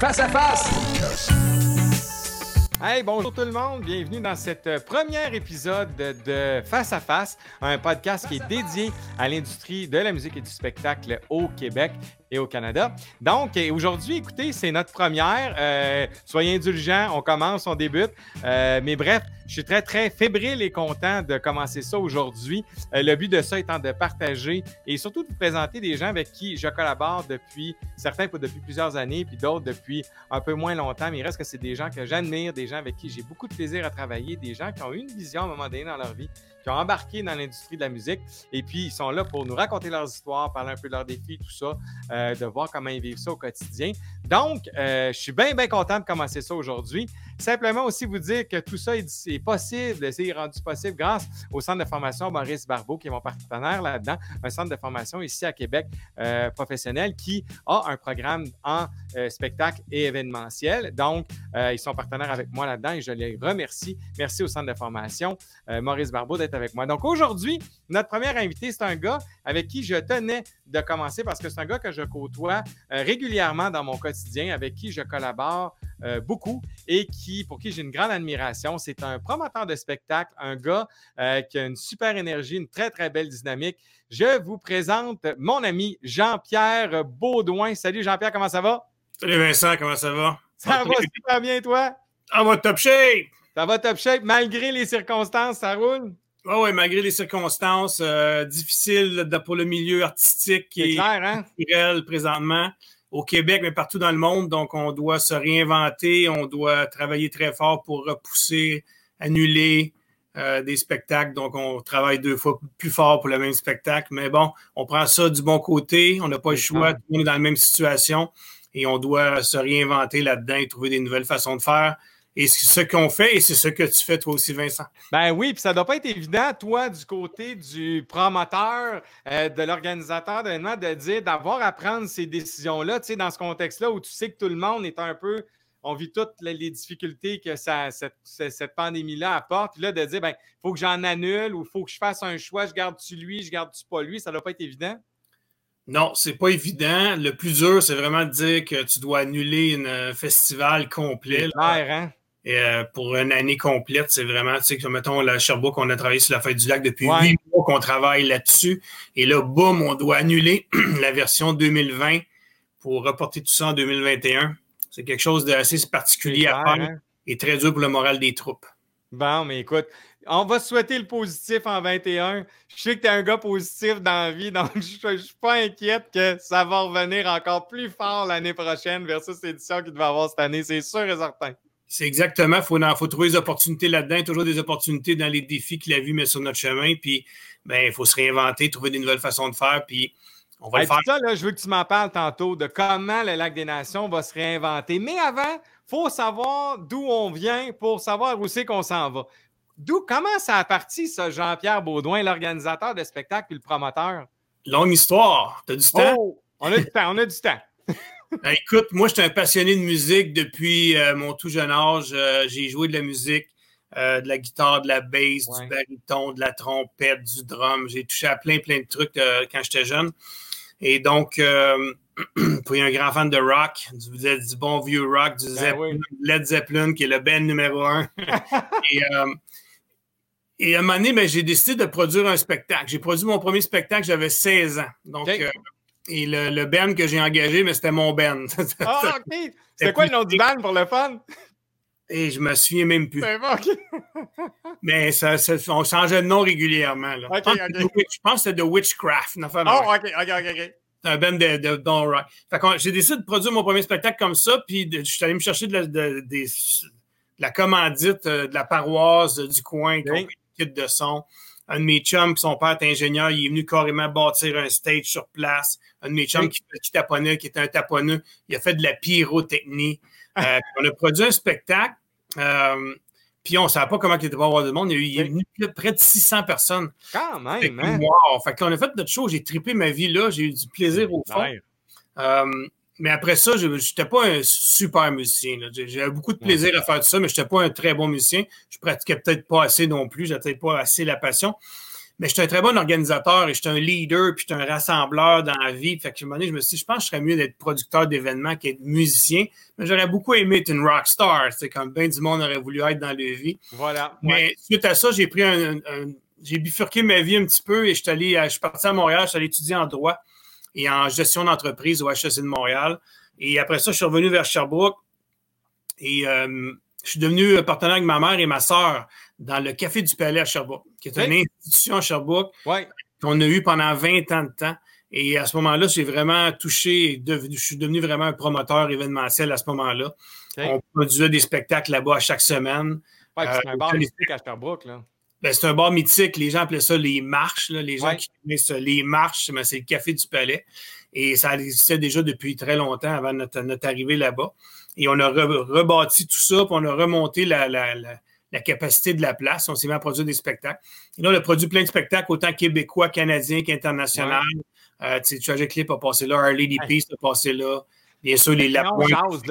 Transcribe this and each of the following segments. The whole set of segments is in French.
Face à face! Hey, bonjour tout le monde, bienvenue dans cet euh, premier épisode de Face à Face, un podcast qui est dédié à l'industrie de la musique et du spectacle au Québec et au Canada. Donc, aujourd'hui, écoutez, c'est notre première. Euh, soyez indulgents, on commence, on débute. Euh, mais bref, je suis très, très fébrile et content de commencer ça aujourd'hui. Euh, le but de ça étant de partager et surtout de vous présenter des gens avec qui je collabore depuis, certains depuis plusieurs années, puis d'autres depuis un peu moins longtemps. Mais il reste que c'est des gens que j'admire, des gens avec qui j'ai beaucoup de plaisir à travailler, des gens qui ont une vision à un moment donné dans leur vie embarqué dans l'industrie de la musique. Et puis, ils sont là pour nous raconter leurs histoires, parler un peu de leurs défis, tout ça, euh, de voir comment ils vivent ça au quotidien. Donc, euh, je suis bien, bien content de commencer ça aujourd'hui. Simplement aussi vous dire que tout ça est, possible, c'est rendu possible grâce au centre de formation Maurice Barbeau, qui est mon partenaire là-dedans, un centre de formation ici à Québec euh, professionnel qui a un programme en spectacle et événementiel. Donc, ils sont partenaires avec moi là-dedans et je les remercie. Merci au centre de formation Maurice Barbeau d'être avec moi. Donc aujourd'hui, notre premier invité, c'est un gars avec qui je tenais de commencer parce que c'est un gars que je côtoie euh, régulièrement dans mon quotidien, avec qui je collabore euh, beaucoup et qui, pour qui j'ai une grande admiration. C'est un promoteur de spectacle, un gars euh, qui a une super énergie, une très, très belle dynamique. Je vous présente mon ami Jean-Pierre Baudouin. Salut Jean-Pierre, comment ça va? Salut Vincent, comment ça va? Ça va super bien, toi? Ça va top shape! Ça va top shape, malgré les circonstances, ça roule? Oui, ouais, malgré les circonstances euh, difficiles pour le milieu artistique et hein? culturel présentement au Québec, mais partout dans le monde. Donc, on doit se réinventer, on doit travailler très fort pour repousser, annuler euh, des spectacles. Donc, on travaille deux fois plus fort pour le même spectacle. Mais bon, on prend ça du bon côté. On n'a pas le choix. Monde est dans la même situation et on doit se réinventer là-dedans et trouver des nouvelles façons de faire. Et c'est ce qu'on fait et c'est ce que tu fais toi aussi, Vincent. Ben oui, puis ça ne doit pas être évident, toi, du côté du promoteur, euh, de l'organisateur d'événements, de dire d'avoir à prendre ces décisions-là, tu sais, dans ce contexte-là où tu sais que tout le monde est un peu. On vit toutes les, difficultés que ça, cette, cette pandémie-là apporte. Puis là, de dire, ben, il faut que j'en annule ou il faut que je fasse un choix, je garde-tu lui, je garde-tu pas lui, ça ne doit pas être évident? Non, c'est pas évident. Le plus dur, c'est vraiment de dire que tu dois annuler un festival complet. Clair, hein? Et, euh, pour une année complète, c'est vraiment, tu sais, que mettons, la Sherbrooke, on a travaillé sur la fête du lac depuis huit mois qu'on travaille là-dessus. Et là, boum, on doit annuler la version 2020 pour reporter tout ça en 2021. C'est quelque chose d'assez particulier à faire hein? et très dur pour le moral des troupes. Bon, mais écoute, on va souhaiter le positif en 21. Je sais que tu es un gars positif dans la vie, donc je ne suis pas inquiète que ça va revenir encore plus fort l'année prochaine versus l'édition qu'il devait avoir cette année. C'est sûr et certain. C'est exactement. Il faut, faut, trouver des opportunités là-dedans, toujours des opportunités dans les défis que la vie met sur notre chemin. Puis, ben, il faut se réinventer, trouver des nouvelles façons de faire. Puis, on va le faire. Ça, là, je veux que tu m'en parles tantôt de comment le Lac des Nations va se réinventer. Mais avant, il faut savoir d'où on vient pour savoir où c'est qu'on s'en va. D'où, comment ça a parti, ça, Jean-Pierre Baudouin, l'organisateur de spectacle et le promoteur? Longue histoire. Tu as du temps? Oh, on a du temps, on a du temps. Ben, écoute, moi, je suis un passionné de musique depuis euh, mon tout jeune âge. Euh, j'ai joué de la musique, euh, de la guitare, de la bass, du baryton, de la trompette, du drum. J'ai touché à plein, plein de trucs quand j'étais jeune. Et donc, pour un grand fan de rock, du, du bon vieux rock, du ben Led Zeppelin, qui est le band numéro un. et, et, à un moment donné, ben, j'ai décidé de produire un spectacle. J'ai produit mon premier spectacle, j'avais 16 ans. Donc, et le, le band que j'ai engagé, mais c'était mon band. ah, OK. C'était quoi le nom du band pour le fun? Et je me souviens même plus. Ben, OK. mais ça, on changeait de nom régulièrement. Là. je, pense que c'était The Witchcraft. oh, OK, OK, OK. okay. C'est un band de, de, Don Rock. j'ai décidé de produire mon premier spectacle comme ça, puis je suis allé me chercher de la, de, la commandite euh, de la paroisse du coin, okay. kit de son un de mes chums, son père est ingénieur, il est venu carrément bâtir un stage sur place. Un de mes chums qui, qui taponnait, qui était un taponneux, il a fait de la pyrotechnie. Euh, on a produit un spectacle. Euh, puis on ne savait pas comment il était pas avoir de monde. Il, y a eu près de 600 personnes. Quand même, hein? Wow! Fait qu'on a fait notre show. J'ai trippé ma vie là. J'ai eu du plaisir au fond. Euh, mais après ça, je n'étais pas un super musicien. J'avais beaucoup de plaisir à faire tout ça, mais je n'étais pas un très bon musicien. Je pratiquais peut-être pas assez non plus. Je n'avais peut-être pas assez la passion. Mais je suis un très bon organisateur et je suis un leader, puis je suis un rassembleur dans la vie. Fait que, un moment donné, je me suis dit, je pense que je serais mieux d'être producteur d'événements qu'être musicien. Mais j'aurais beaucoup aimé être une rockstar. C'est comme bien du monde aurait voulu être dans la vie. Voilà. Mais suite à ça, j'ai pris un, j'ai bifurqué ma vie un petit peu et je suis allé, je suis parti à Montréal, je suis allé étudier en droit et en gestion d'entreprise au HEC de Montréal. Et après ça, je suis revenu vers Sherbrooke et euh, je suis devenu partenaire avec ma mère et ma soeur dans le Café du Palais à Sherbrooke, qui est une institution à Sherbrooke qu'on a eu pendant 20 ans de temps. Et à ce moment-là, j'ai vraiment touché, je suis devenu vraiment un promoteur événementiel à ce moment-là. On produisait des spectacles là-bas à chaque semaine. Ouais, c'est un euh, bar mythique à Sherbrooke. Là. Ben, c'est un bar mythique. Les gens appelaient ça les marches. Les gens qui connaissent les marches, c'est le Café du Palais. Et ça existait déjà depuis très longtemps avant notre, notre arrivée là-bas. Et on a rebâti tout ça, puis on a remonté la, la, la, capacité de la place. On s'est mis à produire des spectacles. Et là, on a produit plein de spectacles, autant québécois, canadiens qu'internationaux. Euh, tu sais, Clip a passé là, Our Lady Peace a passé là. Bien sûr, les Lapins.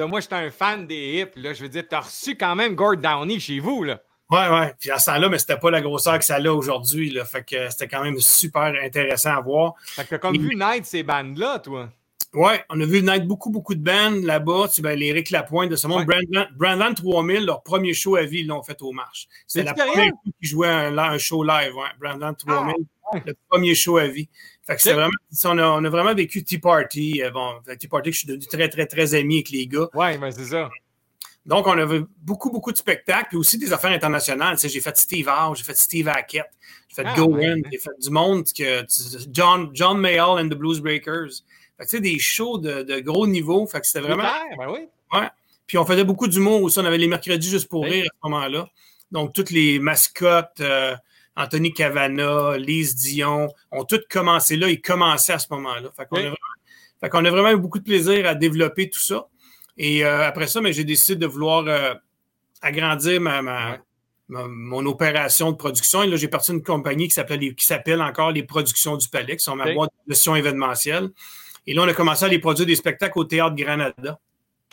Moi, j'étais un fan des hips. Là. Je veux dire, tu as reçu quand même Gord Downey chez vous. Là. Ouais, ouais. Puis à ce temps-là, mais c'était pas la grosseur que ça a aujourd'hui. Là. Fait que c'était quand même super intéressant à voir. Fait que comme vu naître ces bandes-là, toi. Ouais, on a vu naître beaucoup, beaucoup de bandes là-bas. Tu ben, les Rick Lapointe de ce monde. Brandland, 3000, leur premier show à vie, ils l'ont fait au Marche. C'est la première fois qu'ils jouaient un, show live, ouais. Brandland 3000, ah, le premier show à vie. Fait que c'est vraiment, on a, on a, vraiment vécu Tea Party. Euh, bon, Tea Party, je suis devenu très, très, très ami avec les gars. Ouais, ben c'est ça. Donc, on avait beaucoup, beaucoup de spectacles, puis aussi des affaires internationales. Tu sais, j'ai fait Steve Howe, j'ai fait Steve Hackett, j'ai fait ah, Gowen, j'ai fait du monde, que, John, John Mayall and the Blues Breakers. Fait que, tu sais, des shows de, de, gros niveau. Fait que c'était vraiment. Ben oui. Ouais. Puis on faisait beaucoup d'humour aussi. On avait les mercredis juste pour rire à ce moment-là. Donc, toutes les mascottes, euh, Anthony Cavana, Lise Dion, ont toutes commencé là. Ils commençaient à ce moment-là. Fait qu'on a, vraiment, a vraiment eu beaucoup de plaisir à développer tout ça. Et euh, après ça, j'ai décidé de vouloir euh, agrandir ma, mon opération de production. Et là, j'ai parti d'une compagnie qui s'appelle encore les Productions du Palais, qui sont ma boîte de gestion événementielle. Et là, on a commencé à les produire des spectacles au Théâtre Granada.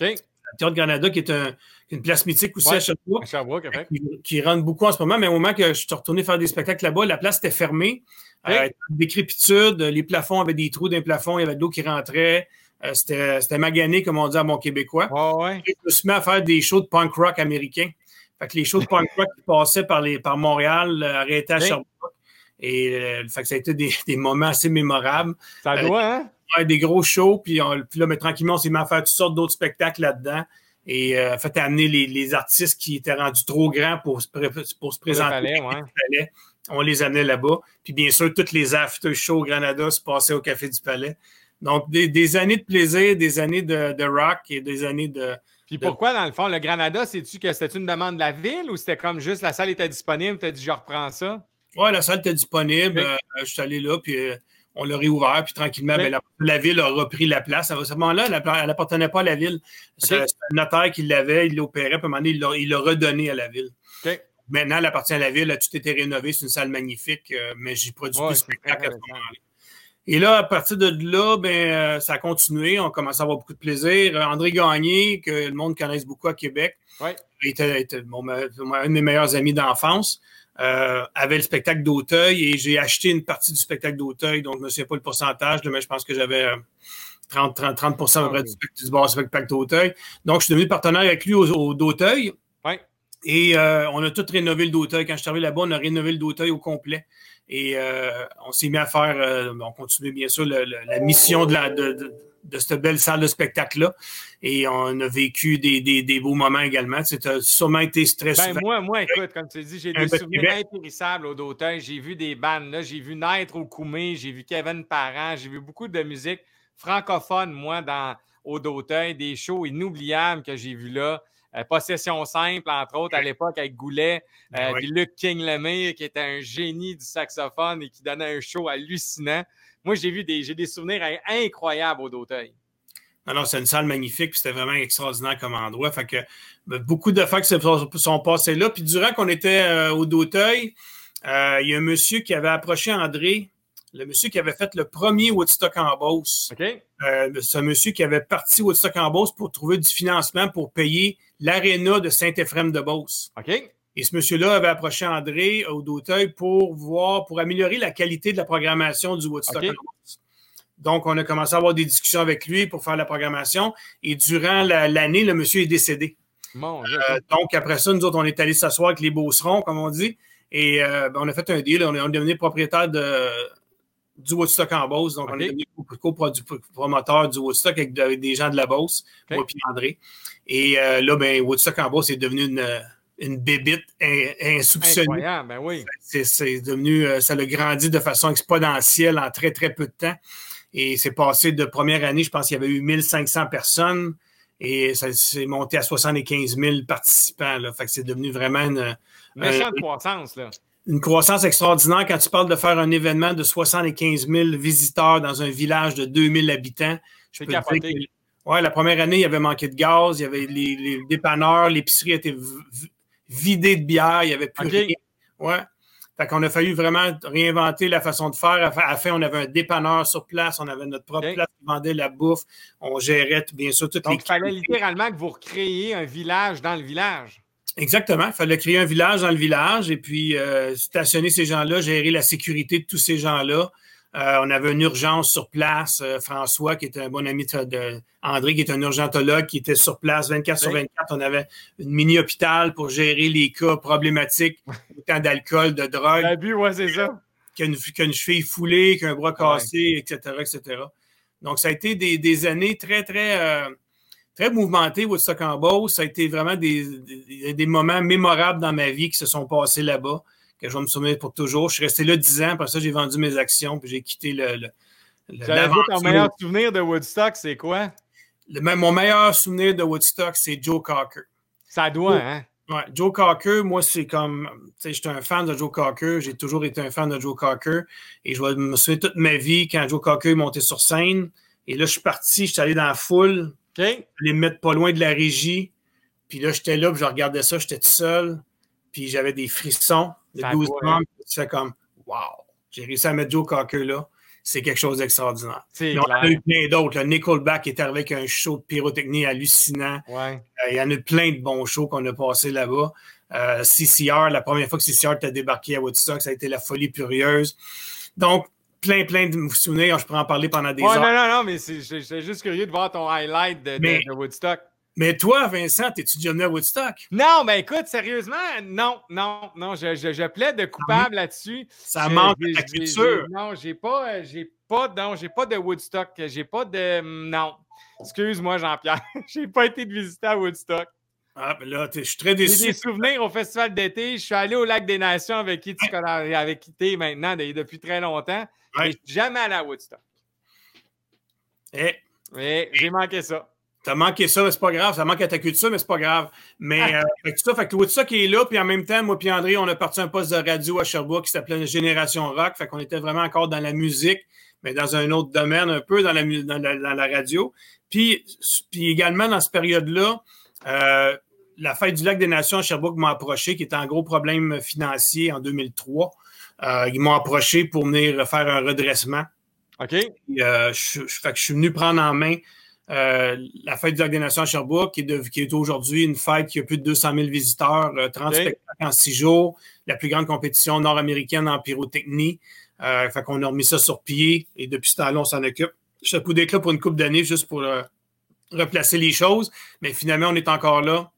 Le Théâtre Granada, qui est une place mythique aussi à Sherbrooke, qui, rentre beaucoup en ce moment. Mais au moment que je suis retourné faire des spectacles là-bas, la place était fermée. Euh, décrépitude, les plafonds avaient des trous d'un plafond, il y avait de l'eau qui rentrait. Euh, c'était magané, comme on dit à mon québécois. ouais. je me suis mis à faire des shows de punk rock américains. Fait que les shows de punk rock qui passaient par, les, par Montréal euh, arrêtaient à Sherbrooke. Et euh, fait que ça a été des, des moments assez mémorables. Ça doit, hein? Ouais, des gros shows. Puis, on, puis là, mais tranquillement, on s'est mis à faire toutes sortes d'autres spectacles là-dedans. Et euh, fait amener les, les, artistes qui étaient rendus trop grands pour, pour se présenter. ouais. On les amenait là-bas. Puis bien sûr, toutes les after shows au Granada se passaient au Café du Palais. Donc, des, années de plaisir, des années de, rock et des années de. Puis pourquoi, dans le fond, le Granada, c'est-tu que c'était une demande de la ville ou c'était comme juste la salle était disponible, tu as dit je reprends ça? Oui, la salle était disponible. Euh, je suis allé là, puis euh, on l'a réouvert, puis tranquillement, ben, la, ville a repris la place. À ce moment-là, elle n'appartenait pas à la ville. C'est un notaire qui l'avait, il l'opérait, puis à un moment donné, il l'a redonné à la ville. Maintenant, elle appartient à la ville, a tout été rénové, c'est une salle magnifique, euh, mais j'ai produit ouais, des spectacles à ce moment-là. Et là, à partir de là, ben, euh, ça a continué. On commence à avoir beaucoup de plaisir. Euh, André Gagné, que le monde connaisse beaucoup à Québec, était, était un de mes meilleurs amis d'enfance, euh, avait le spectacle d'Auteuil et j'ai acheté une partie du spectacle d'Auteuil. Donc, je ne me souviens pas le pourcentage, mais je pense que j'avais 30, 30, 30 à peu près du, spectacle d'Auteuil. Donc, je suis devenu partenaire avec lui au, d'Auteuil. Et on a tout rénové le d'Auteuil. Quand je suis arrivé là-bas, on a rénové le d'Auteuil au complet. Et euh, on s'est mis à faire, euh, on continue bien sûr la mission de, la, de, de, cette belle salle de spectacle-là. Et on a vécu des, des, des beaux moments également. A sûrement été stressant. Ben moi, moi, écoute, comme tu dis, j'ai des souvenirs impérissables au Dautin. J'ai vu des bandes là, j'ai vu naître au Koumé, j'ai vu Kevin Parent, j'ai vu beaucoup de musique francophone, moi, dans, au Dautin, des shows inoubliables que j'ai vus là. Euh, possession simple, entre autres, à l'époque avec Goulet, ben euh, Luc King Lemire, qui était un génie du saxophone et qui donnait un show hallucinant. Moi, j'ai vu des, j'ai des souvenirs incroyables au Dauteuil. Non, c'est une salle magnifique, puis c'était vraiment extraordinaire comme endroit. Fait que ben, beaucoup de fois que sont, passés là. Puis durant qu'on était euh, au Dauteuil, il y a un monsieur qui avait approché André le monsieur qui avait fait le premier Woodstock en Beauce. Euh, un monsieur qui avait parti Woodstock en Beauce pour trouver du financement pour payer l'aréna de Saint-Éphrem de Beauce. Et ce monsieur-là avait approché André au d'Auteuil pour voir, pour améliorer la qualité de la programmation du Woodstock. Donc, on a commencé à avoir des discussions avec lui pour faire la programmation. Et durant l'année, le monsieur est décédé. Euh, donc, après ça, nous autres, on est allés s'asseoir avec les Beaucerons, comme on dit. Et euh, ben, on a fait un deal. On est, devenu propriétaire de, du Woodstock en Beauce. Donc, on est devenu co-promoteur du Woodstock avec, des gens de la Beauce, moi et André. Et euh, là, ben, Woodstock en Beauce est devenu une, une bébite insoupçonnée. Ben oui. C'est devenu, ça a grandi de façon exponentielle en très, très peu de temps. Et c'est passé de première année, je pense qu'il y avait eu 1500 personnes et ça s'est monté à 75 000 participants. Là. Fait que c'est devenu vraiment une. Méchante croissance, là. Une croissance extraordinaire quand tu parles de faire un événement de 75 000 visiteurs dans un village de 2000 habitants. Je peux capoter. Que, ouais, la première année, il y avait manqué de gaz, il y avait les, dépanneurs, l'épicerie était vidée de bière, il n'y avait plus rien. Ouais. Fait qu'on a fallu vraiment réinventer la façon de faire. À la fin, on avait un dépanneur sur place, on avait notre propre place qui vendait la bouffe, on gérait bien sûr toutes Donc, il fallait littéralement que vous recréiez un village dans le village. Exactement. Il fallait créer un village dans le village et puis euh, stationner ces gens-là, gérer la sécurité de tous ces gens-là. Euh, on avait une urgence sur place. Euh, François, qui était un bon ami de, André, qui est un urgentologue, qui était sur place 24 sur 24. On avait une mini-hôpital pour gérer les cas problématiques, autant d'alcool, de drogue. L'abus, ouais, c'est ça. Qu'une une cheville foulée, qu'un bras cassé, etc., etc. Donc, ça a été des, années très, très, euh, très mouvementées, Woodstock en Beauce. Ça a été vraiment des, des moments mémorables dans ma vie qui se sont passés là-bas que je vais me souvenir pour toujours. Je suis resté là 10 ans, après ça, j'ai vendu mes actions, puis j'ai quitté le. le, le ton meilleur souvenir de Woodstock, c'est quoi? mon meilleur souvenir de Woodstock, c'est Joe Cocker. Ça doit, hein? Ouais, Joe Cocker, moi, c'est comme. Tu sais, j'étais un fan de Joe Cocker. J'ai toujours été un fan de Joe Cocker. Et je me souviens toute ma vie quand Joe Cocker est monté sur scène. Et là, je suis parti, je suis allé dans la foule. OK. Je les mettre pas loin de la régie. Puis là, j'étais là, puis je regardais ça, j'étais tout seul. Puis j'avais des frissons de 12 membres. Tu fais comme, wow, j'ai réussi à mettre Joe Cocker là. C'est quelque chose d'extraordinaire. Il y en a eu plein d'autres. Nickelback est arrivé avec un show de pyrotechnie hallucinant. Ouais. Euh, il y en a eu plein de bons shows qu'on a passés là-bas. Euh, CCR, la première fois que CCR t'a débarqué à Woodstock, ça a été la folie furieuse. Donc, plein, plein de souvenirs. Je pourrais en parler pendant des heures. Non, non, non, mais j'étais juste curieux de voir ton highlight de Woodstock. Mais toi, Vincent, es-tu déjà venu à Woodstock? Non, mais écoute, sérieusement, non, non, non, je, je, je plaide de coupable là-dessus. Ça manque de la culture. Non, j'ai pas, euh, j'ai pas, non, j'ai pas de Woodstock. J'ai pas de, mm, non. Excuse-moi, Jean-Pierre, j'ai pas été de visiter à Woodstock. Ah, ben là, je suis très déçu. J'ai des souvenirs au festival d'été. Je suis allé au Lac des Nations avec qui tu connais, avec qui es maintenant depuis très longtemps. Mais je suis jamais allé à Woodstock. Eh. Et j'ai manqué ça. T'as manqué ça, mais c'est pas grave. Ça manque à ta culture, mais c'est pas grave. Mais ah. euh, fait que ça, fait que qui est là, puis en même temps, moi puis André, on a parti un poste de radio à Sherbrooke qui s'appelait Génération Rock. Fait qu'on était vraiment encore dans la musique, mais dans un autre domaine, un peu dans la, dans la, radio. Puis, puis également, dans cette période-là, euh, la fête du lac des Nations à Sherbrooke m'a approché, qui était un gros problème financier en 2003. Euh, ils m'ont approché pour venir faire un redressement. OK. je, fait que je suis venu prendre en main euh, la fête du Lac des Nations à Sherbrooke, qui est, aujourd'hui une fête qui a plus de 200 000 visiteurs, 30 euh, spectacles en six jours, la plus grande compétition nord-américaine en pyrotechnie. Euh, fait qu'on a remis ça sur pied et depuis ce temps-là, on s'en occupe. Je suis coup là pour une coupe d'années juste pour replacer les choses, mais finalement, on est encore là.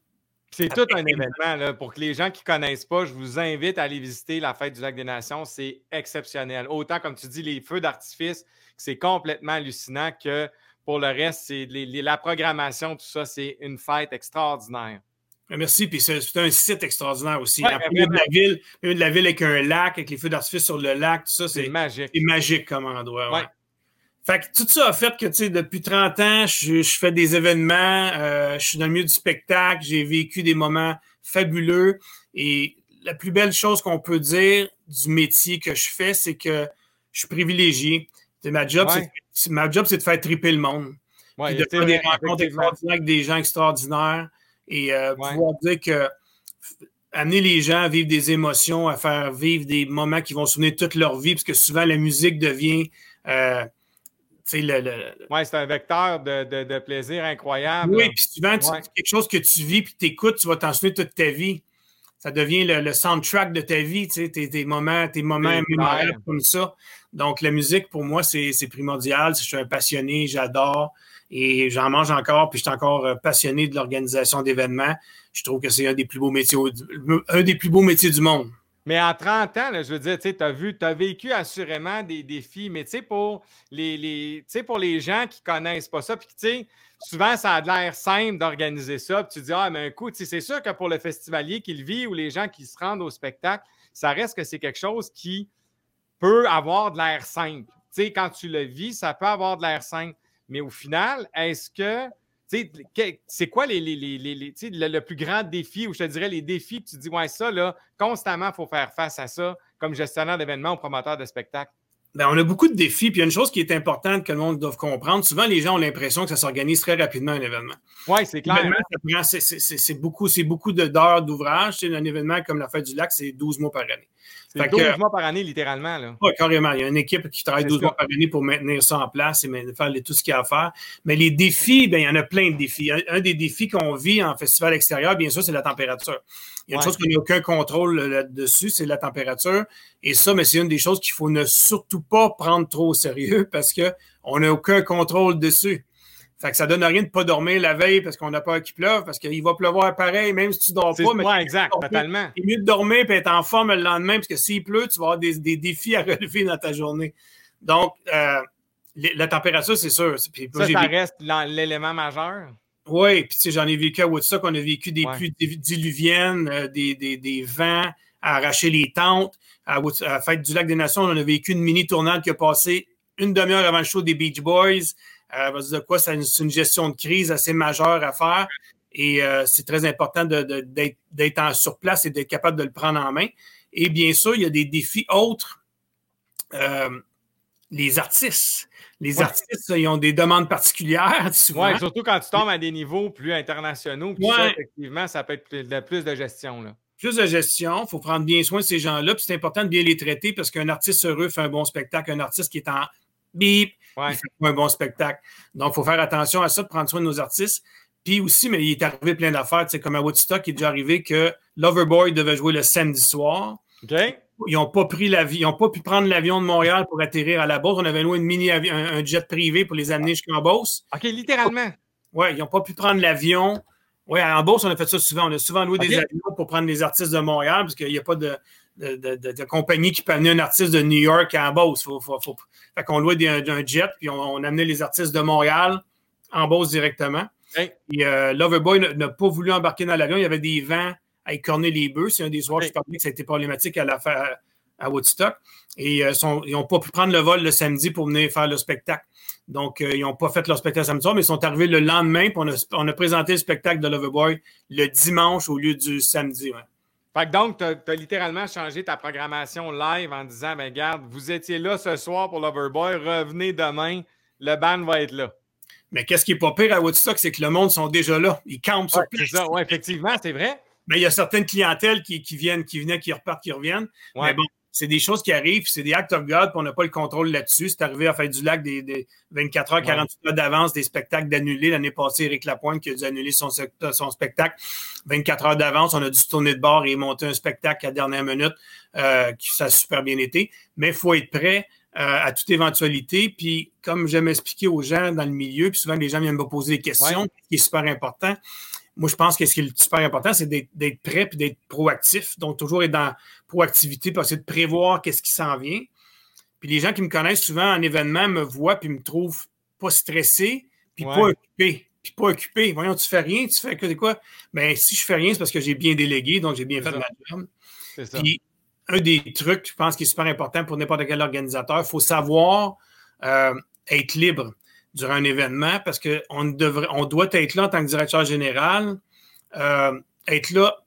C'est tout un événement. Là. Pour que les gens qui ne connaissent pas, je vous invite à aller visiter la fête du Lac des Nations. C'est exceptionnel. Autant, comme tu dis, les feux d'artifice, c'est complètement hallucinant que pour le reste, c'est la programmation, tout ça, c'est une fête extraordinaire. Merci, puis c'est un site extraordinaire aussi. Ouais, de la ville, de la ville avec un lac, avec les feux d'artifice sur le lac, tout ça, c'est magique. C'est magique comme endroit. Ouais. Fait que tout ça a fait que, tu sais, depuis 30 ans, je, fais des événements, euh, je suis dans le milieu du spectacle, j'ai vécu des moments fabuleux. Et la plus belle chose qu'on peut dire du métier que je fais, c'est que je suis privilégié. ma job, c'est ma job, c'est de faire triper le monde. de faire des rencontres extraordinaires avec des gens extraordinaires et euh, pouvoir dire que amener les gens à vivre des émotions, à faire vivre des moments qui vont souvenir toute leur vie, parce que souvent la musique devient. Euh, le, Oui, c'est un vecteur de, plaisir incroyable. Oui, puis souvent, quelque chose que tu vis puis tu écoutes, tu vas t'en souvenir toute ta vie. ça devient le, soundtrack de ta vie, tu sais, tes, moments, tes moments mémorables comme ça. Donc, la musique, pour moi, c'est primordial. Je suis un passionné, j'adore et j'en mange encore, puis je suis encore euh, passionné de l'organisation d'événements. Je trouve que c'est un des plus beaux métiers, un des plus beaux métiers du monde. Mais en 30 ans, je veux dire, tu as vu, vécu assurément des défis, mais tu sais, pour les, gens qui ne connaissent pas ça, puis tu sais, souvent, ça a l'air simple d'organiser ça, puis tu dis, ah, mais un coup, c'est sûr que pour le festivalier qui le vit ou les gens qui se rendent au spectacle, ça reste que c'est quelque chose qui peut avoir de l'air simple. Tu quand tu le vis, ça peut avoir de l'air simple. Mais au final, est-ce que c'est quoi les, le, plus grand défi, ou je te dirais les défis que tu dis, ouais, ça, là, constamment, il faut faire face à ça comme gestionnaire d'événements ou promoteur de spectacle? Ben, on a beaucoup de défis. Puis il y a une chose qui est importante que le monde doit comprendre. Souvent, les gens ont l'impression que ça s'organise très rapidement un événement. Oui, c'est clair. C'est beaucoup, beaucoup d'heures d'ouvrage. Un événement comme la Fête du Lac, c'est 12 mois par année. C'est 12 mois par année, littéralement. Oui, carrément. Il y a une équipe qui travaille 12 mois par année pour maintenir ça en place et faire tout ce qu'il y a à faire. Mais les défis, ben, il y en a plein de défis. Un, des défis qu'on vit en festival extérieur, bien sûr, c'est la température. Il y a une chose qu'on n'a aucun contrôle là-dessus, c'est la température. Et ça, mais c'est une des choses qu'il faut ne surtout pas prendre trop au sérieux parce qu'on n'a aucun contrôle dessus. Fait que ça donne rien de ne pas dormir la veille parce qu'on n'a peur qu'il pleuve, parce qu'il va pleuvoir pareil, même si tu ne dors pas. Mais exact, totalement. C'est mieux de dormir et être en forme le lendemain, parce que s'il pleut, tu vas avoir des, défis à relever dans ta journée. Donc, euh, la température, c'est sûr. ça, ça reste l'élément majeur? Oui, puis tu sais, j'en ai vécu à Woodstock, on a vécu des pluies diluviennes, euh, des, des, des, vents à arracher les tentes. À, la Fête du Lac des Nations, on a vécu une mini tournade qui a passé une demi-heure avant le show des Beach Boys. Euh, de quoi c'est une, gestion de crise assez majeure à faire. Et euh, c'est très important d'être sur place et d'être capable de le prendre en main. Et bien sûr, il y a des défis autres. Euh, les artistes. Les artistes, ils ont des demandes particulières. Oui, surtout quand tu tombes à des niveaux plus internationaux. effectivement, ça peut être plus de, plus de gestion. Là. Plus de gestion, il faut prendre bien soin de ces gens-là. Puis c'est important de bien les traiter parce qu'un artiste heureux fait un bon spectacle. Un artiste qui est en bip, il fait un bon spectacle. Donc, il faut faire attention à ça, de prendre soin de nos artistes. Puis aussi, mais il est arrivé plein d'affaires, sais, comme à Woodstock, il est déjà arrivé que Loverboy devait jouer le samedi soir. Ils n'ont pas pris l'avion, ils n'ont pas pu prendre l'avion de Montréal pour atterrir à la Beauce. On avait loué une mini un, un, jet privé pour les amener jusqu'en Beauce. OK, littéralement. Oui, ils n'ont pas pu prendre l'avion. Oui, en Beauce, on a fait ça souvent. On a souvent loué des avions pour prendre les artistes de Montréal, parce qu'il n'y a pas de, de, compagnie qui peut amener un artiste de New York à Beauce. Faut, faut, Fait qu'on louait un jet, puis on, amenait les artistes de Montréal en Beauce directement. Et euh, Loverboy n'a pas voulu embarquer dans l'avion. Il y avait des vents à écorner les bœufs. C'est un des soirs, je parlais que ça a été problématique à, la, à Woodstock. Et euh, ils n'ont pas pu prendre le vol le samedi pour venir faire le spectacle. Donc, euh, ils n'ont pas fait leur spectacle samedi soir, mais ils sont arrivés le lendemain, puis on a, présenté le spectacle de Loverboy le dimanche au lieu du samedi. Fait que donc, tu as, littéralement changé ta programmation live en disant ben garde, vous étiez là ce soir pour Loverboy, revenez demain, le band va être là. Mais qu'est-ce qui est pas pire à Woodstock, c'est que le monde sont déjà là. Ils campent sur place. Oui, effectivement, c'est vrai. Mais il y a certaines clientèles qui, viennent, qui venaient, qui repartent, qui reviennent. Mais bon, c'est des choses qui arrivent, c'est des actes of God, puis on n'a pas le contrôle là-dessus. C'est arrivé à faire du lac des, 24 heures, 48 heures d'avance, des spectacles d'annuler. L'année passée, Eric Lapointe qui a dû annuler son, son spectacle 24 heures d'avance. On a dû tourner de bord et monter un spectacle à dernière minute, euh, qui ça a super bien été. Mais il faut être prêt euh, à toute éventualité. Puis, comme j'aime expliquer aux gens dans le milieu, puis souvent les gens viennent me poser des questions, ce qui est super important moi, je pense que ce qui est super important, c'est d'être prêt et d'être proactif. Donc, toujours être dans proactivité pour essayer de prévoir qu'est-ce qui s'en vient. Puis les gens qui me connaissent souvent en événement me voient puis me trouvent pas stressé puis pas occupé. Puis pas occupé. Voyons, tu fais rien, tu fais que quoi? Ben, si je fais rien, c'est parce que j'ai bien délégué, donc j'ai bien fait ma job. Puis un des trucs, je pense, qui est super important pour n'importe quel organisateur, il faut savoir euh, être libre durant un événement parce qu'on on doit être là en tant que directeur général, euh, être là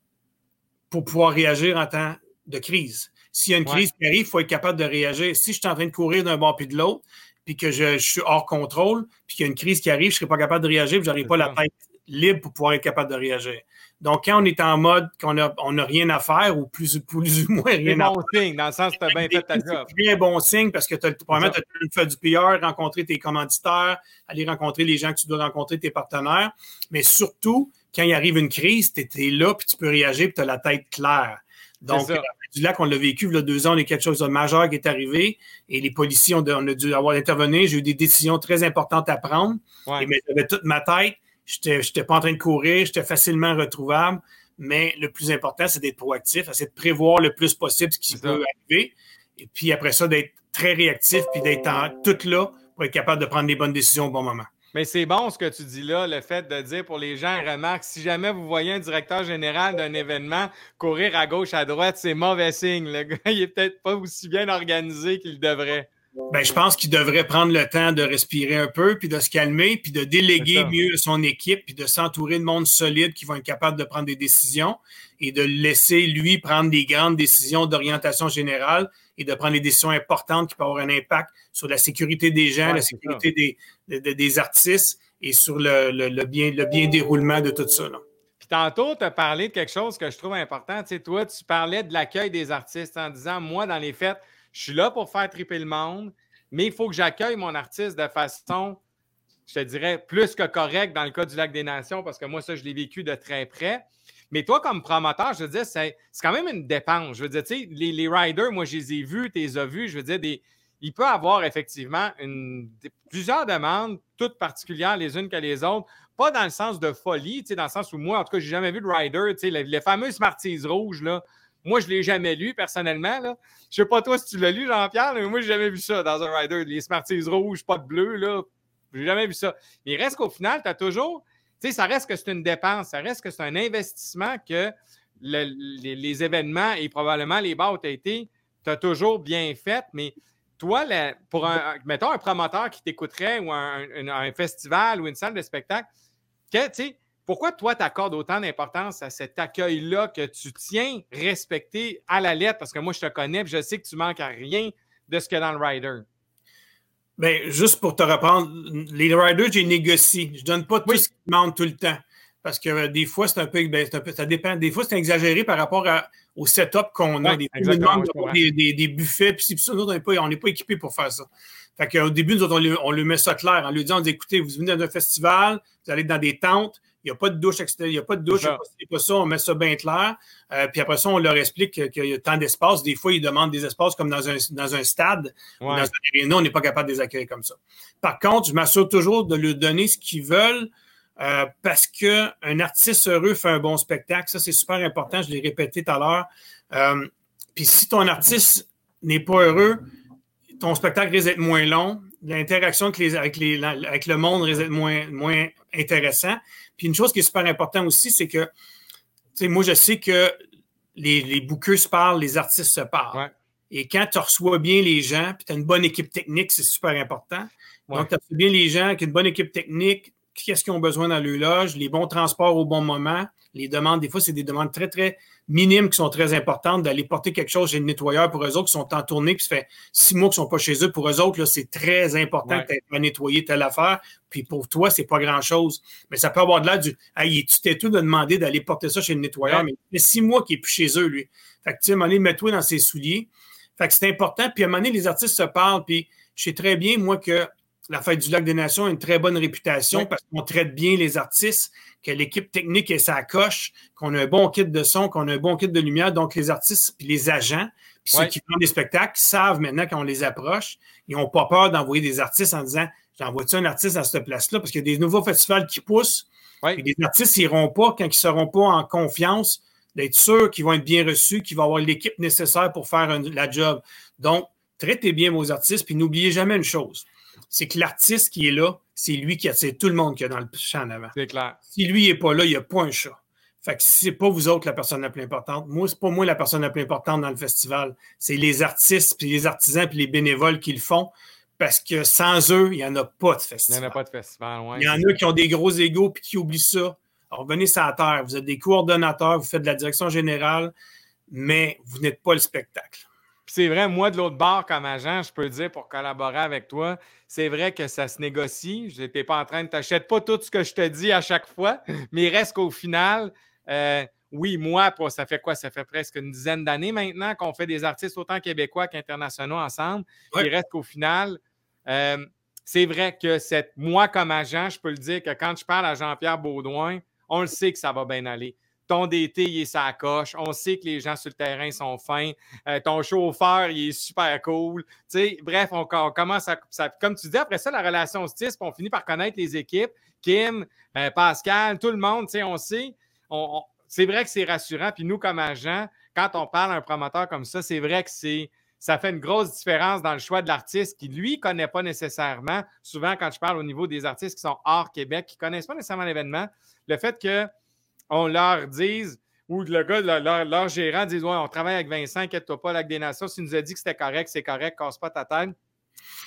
pour pouvoir réagir en temps de crise. S'il y a une crise qui arrive, il faut être capable de réagir. Si je suis en train de courir d'un bord puis de l'autre, puis que je, suis hors contrôle, puis qu'il y a une crise qui arrive, je ne serai pas capable de réagir, puis je n'aurai pas la tête libre pour pouvoir être capable de réagir. Donc, quand on est en mode qu'on n'a on a rien à faire ou plus, plus ou moins rien à bon faire. signe, dans le sens que tu as bien fait ta job. C'est un bon signe parce que tu as, probablement fait du PR, rencontrer tes commanditaires, aller rencontrer les gens que tu dois rencontrer, tes partenaires, mais surtout, quand il arrive une crise, tu es, là, puis tu peux réagir, puis tu as la tête claire. Donc, du lac, on l'a vécu, il y a deux ans, il y a quelque chose de majeur qui est arrivé et les policiers, ont, on a dû avoir intervenu. J'ai eu des décisions très importantes à prendre. Et, mais j'avais toute ma tête. Je n'étais pas en train de courir, j'étais facilement retrouvable. Mais le plus important, c'est d'être proactif, c'est de prévoir le plus possible ce qui peut arriver. Et puis après ça, d'être très réactif puis d'être tout là pour être capable de prendre les bonnes décisions au bon moment. Mais c'est bon ce que tu dis là, le fait de dire pour les gens, remarque, si jamais vous voyez un directeur général d'un événement courir à gauche, à droite, c'est mauvais signe. Le gars, il est peut-être pas aussi bien organisé qu'il devrait. Ben, je pense qu'il devrait prendre le temps de respirer un peu, puis de se calmer, puis de déléguer mieux son équipe, puis de s'entourer de monde solide qui vont être capables de prendre des décisions et de laisser lui prendre des grandes décisions d'orientation générale et de prendre les décisions importantes qui peuvent avoir un impact sur la sécurité des gens, la sécurité des, des, artistes et sur le, bien, le bien déroulement de tout ça. Puis tantôt, tu as parlé de quelque chose que je trouve important. Tu sais, toi, tu parlais de l'accueil des artistes en disant, moi, dans les fêtes, je suis là pour faire triper le monde, mais il faut que j'accueille mon artiste de façon, je te dirais, plus que correcte dans le cas du Lac des Nations, parce que moi, ça, je l'ai vécu de très près. Mais toi, comme promoteur, je veux dire, c'est quand même une dépense. Je veux dire, tu sais, les, riders, moi, je les ai vus, tu les as vus. Je veux dire, il peut avoir effectivement une, plusieurs demandes, toutes particulières les unes que les autres. Pas dans le sens de folie, tu sais, dans le sens où moi, en tout cas, j'ai jamais vu de rider, tu sais, les, les fameux Smarties rouges, là. Moi, je ne l'ai jamais lu personnellement. Je ne sais pas toi si tu l'as lu, Jean-Pierre, mais moi, je n'ai jamais vu ça dans un rider. Les Smarties rouges, pas de bleu, là. J'ai jamais vu ça. Mais il reste qu'au final, tu as toujours. Ça reste que c'est une dépense, ça reste que c'est un investissement que les, événements et probablement les bars où été, tu as toujours bien fait. Mais toi, pour un, mettons un promoteur qui t'écouterait ou un, festival ou une salle de spectacle, pourquoi toi, tu accordes autant d'importance à cet accueil-là que tu tiens respecté à la lettre? Parce que moi, je te connais et je sais que tu manques à rien de ce a dans le rider. Bien, juste pour te reprendre, les riders, j'ai négocié. Je ne donne pas tout ce qu'ils demandent tout le temps. Parce que euh, des fois, c'est un, ben, un, peu, ça dépend. Des fois, c'est exagéré par rapport au setup qu'on a. des, des, des, buffets, puis ça, nous, on n'est pas, équipés pour faire ça. Fait qu'au début, nous on lui, on lui met ça clair en lui disant, écoutez, vous venez dans un festival, vous allez dans des tentes, il n'y a pas de douche extérieure, il n'y a pas de douche, il pas ça, on met ça bien clair. Euh, puis après ça, on leur explique qu'il y a tant d'espace. Des fois, ils demandent des espaces comme dans un, dans un stade ou dans un aréna, on n'est pas capable de les accueillir comme ça. Par contre, je m'assure toujours de leur donner ce qu'ils veulent euh, parce qu'un artiste heureux fait un bon spectacle. Ça, c'est super important, je l'ai répété tout à l'heure. Euh, puis si ton artiste n'est pas heureux, ton spectacle risque d'être moins long, l'interaction avec, les, avec, les, avec le monde risque d'être moins, moins intéressant. Puis une chose qui est super importante aussi, c'est que, moi, je sais que les, les se parlent, les artistes se parlent. Et quand tu reçois bien les gens, puis tu as une bonne équipe technique, c'est super important. Donc, tu as bien les gens avec une bonne équipe technique, qu'est-ce qu'ils ont besoin dans le loge, les bons transports au bon moment, les demandes, des fois, c'est des demandes très, très minimes qui sont très importantes, d'aller porter quelque chose chez le nettoyeur pour eux autres qui sont en tournée, puis ça fait six mois qu'ils ne sont pas chez eux. Pour eux autres, c'est très important que tu aies nettoyer telle affaire. Puis pour toi, c'est pas grand-chose. Mais ça peut avoir de l'air du Hey, tu t'es tout de demander d'aller porter ça chez le nettoyeur, mais il six mois qu'il n'est plus chez eux, lui. Fait que tu sais, à un moment donné, mets-toi dans ses souliers. Fait que c'est important. Puis à un moment donné, les artistes se parlent, puis je sais très bien, moi, que la Fête du Lac des Nations a une très bonne réputation parce qu'on traite bien les artistes, que l'équipe technique est sa coche, qu'on a un bon kit de son, qu'on a un bon kit de lumière. Donc, les artistes puis les agents, puis ceux qui font des spectacles savent maintenant quand on les approche, ils n'ont pas peur d'envoyer des artistes en disant J'envoie-tu un artiste à cette place-là? Parce qu'il y a des nouveaux festivals qui poussent. Et les artistes n'iront pas quand ils ne seront pas en confiance d'être sûrs qu'ils vont être bien reçus, qu'ils vont avoir l'équipe nécessaire pour faire la job. Donc, traitez bien vos artistes, puis n'oubliez jamais une chose c'est que l'artiste qui est là, c'est lui qui attire tout le monde qui est dans le champ en avant. C'est clair. Si lui n'est pas là, il n'y a pas un chat. Fait que c'est pas vous autres la personne la plus importante. Moi, c'est pas moi la personne la plus importante dans le festival. C'est les artistes, puis les artisans, puis les bénévoles qui le font. Parce que sans eux, il n'y en a pas de festival. Il n'y en a pas de festival, oui. Il y en a qui ont des gros égaux puis qui oublient ça. Alors, venez sur la terre. Vous êtes des coordonnateurs, vous faites de la direction générale, mais vous n'êtes pas le spectacle c'est vrai, moi, de l'autre bord, comme agent, je peux dire pour collaborer avec toi, c'est vrai que ça se négocie. Je n'étais pas en train de t'acheter pas tout ce que je te dis à chaque fois, mais il reste qu'au final, euh, oui, moi, ça fait quoi? Ça fait presque une dizaine d'années maintenant qu'on fait des artistes autant québécois qu'internationaux ensemble. Il reste qu'au final, euh, c'est vrai que cette, moi, comme agent, je peux le dire que quand je parle à Jean-Pierre Baudouin, on le sait que ça va bien aller. Ton DT, il est sa coche. On sait que les gens sur le terrain sont fins. Euh, ton chauffeur, il est super cool. bref, on, commence à. comme tu dis, après ça, la relation se tisse, on finit par connaître les équipes. Kim, euh, Pascal, tout le monde, on sait. c'est vrai que c'est rassurant. Puis nous, comme agents, quand on parle à un promoteur comme ça, c'est vrai que c'est ça fait une grosse différence dans le choix de l'artiste qui, lui, ne connaît pas nécessairement. Souvent, quand je parle au niveau des artistes qui sont hors Québec, qui ne connaissent pas nécessairement l'événement, le fait qu'on leur dise, ou le gars, leur, gérant dise Ouais, on travaille avec Vincent, inquiète-toi pas, Lac des Nations, s'il nous a dit que c'était correct, c'est correct, casse pas ta tête.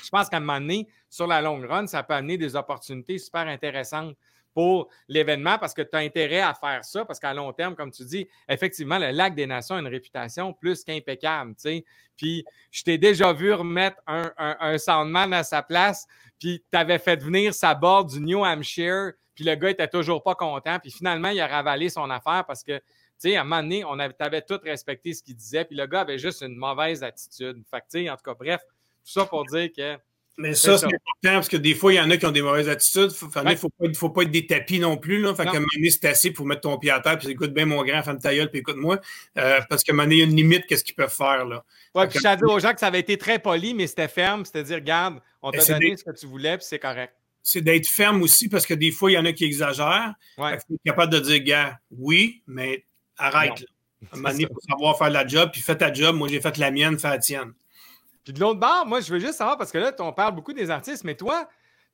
Je pense qu'à un moment donné, sur la longue run, ça peut amener des opportunités super intéressantes pour l'événement parce que tu as intérêt à faire ça, parce qu'à long terme, comme tu dis, effectivement, le Lac des Nations a une réputation plus qu'impeccable. Puis je t'ai déjà vu remettre un, un, soundman à sa place, puis tu fait venir sa board du New Hampshire, puis le gars était toujours pas content, puis finalement, il a ravalé son affaire parce que, tu sais, à un moment donné, on avait, tout respecté ce qu'il disait, puis le gars avait juste une mauvaise attitude. Fait que, tu sais, en tout cas, bref, tout ça pour dire que mais ça, c'est important parce que des fois, il y en a qui ont des mauvaises attitudes. Il ne faut, pas, faut pas être des tapis non plus. Là. Fait qu'à un moment donné, c'est assez pour mettre ton pied à terre puis écoute bien mon grand, femme ta gueule, puis écoute-moi. Euh, parce qu'à un moment donné, il y a une limite, qu'est-ce qu'ils peuvent faire. Là. Ouais, puis je t'ai dit aux gens que ça avait été très poli, mais c'était ferme. C'est-à-dire, regarde, on t'a donné ce que tu voulais, puis c'est correct. C'est d'être ferme aussi parce que des fois, il y en a qui exagèrent. Il faut être capable de dire, gars, oui, mais arrête. Là. À un moment donné, il faut savoir faire la job, puis fais ta job. Moi, j'ai fait la mienne, fais la tienne. Puis de l'autre bord, moi, je veux juste savoir, parce que là, on parle beaucoup des artistes, mais toi,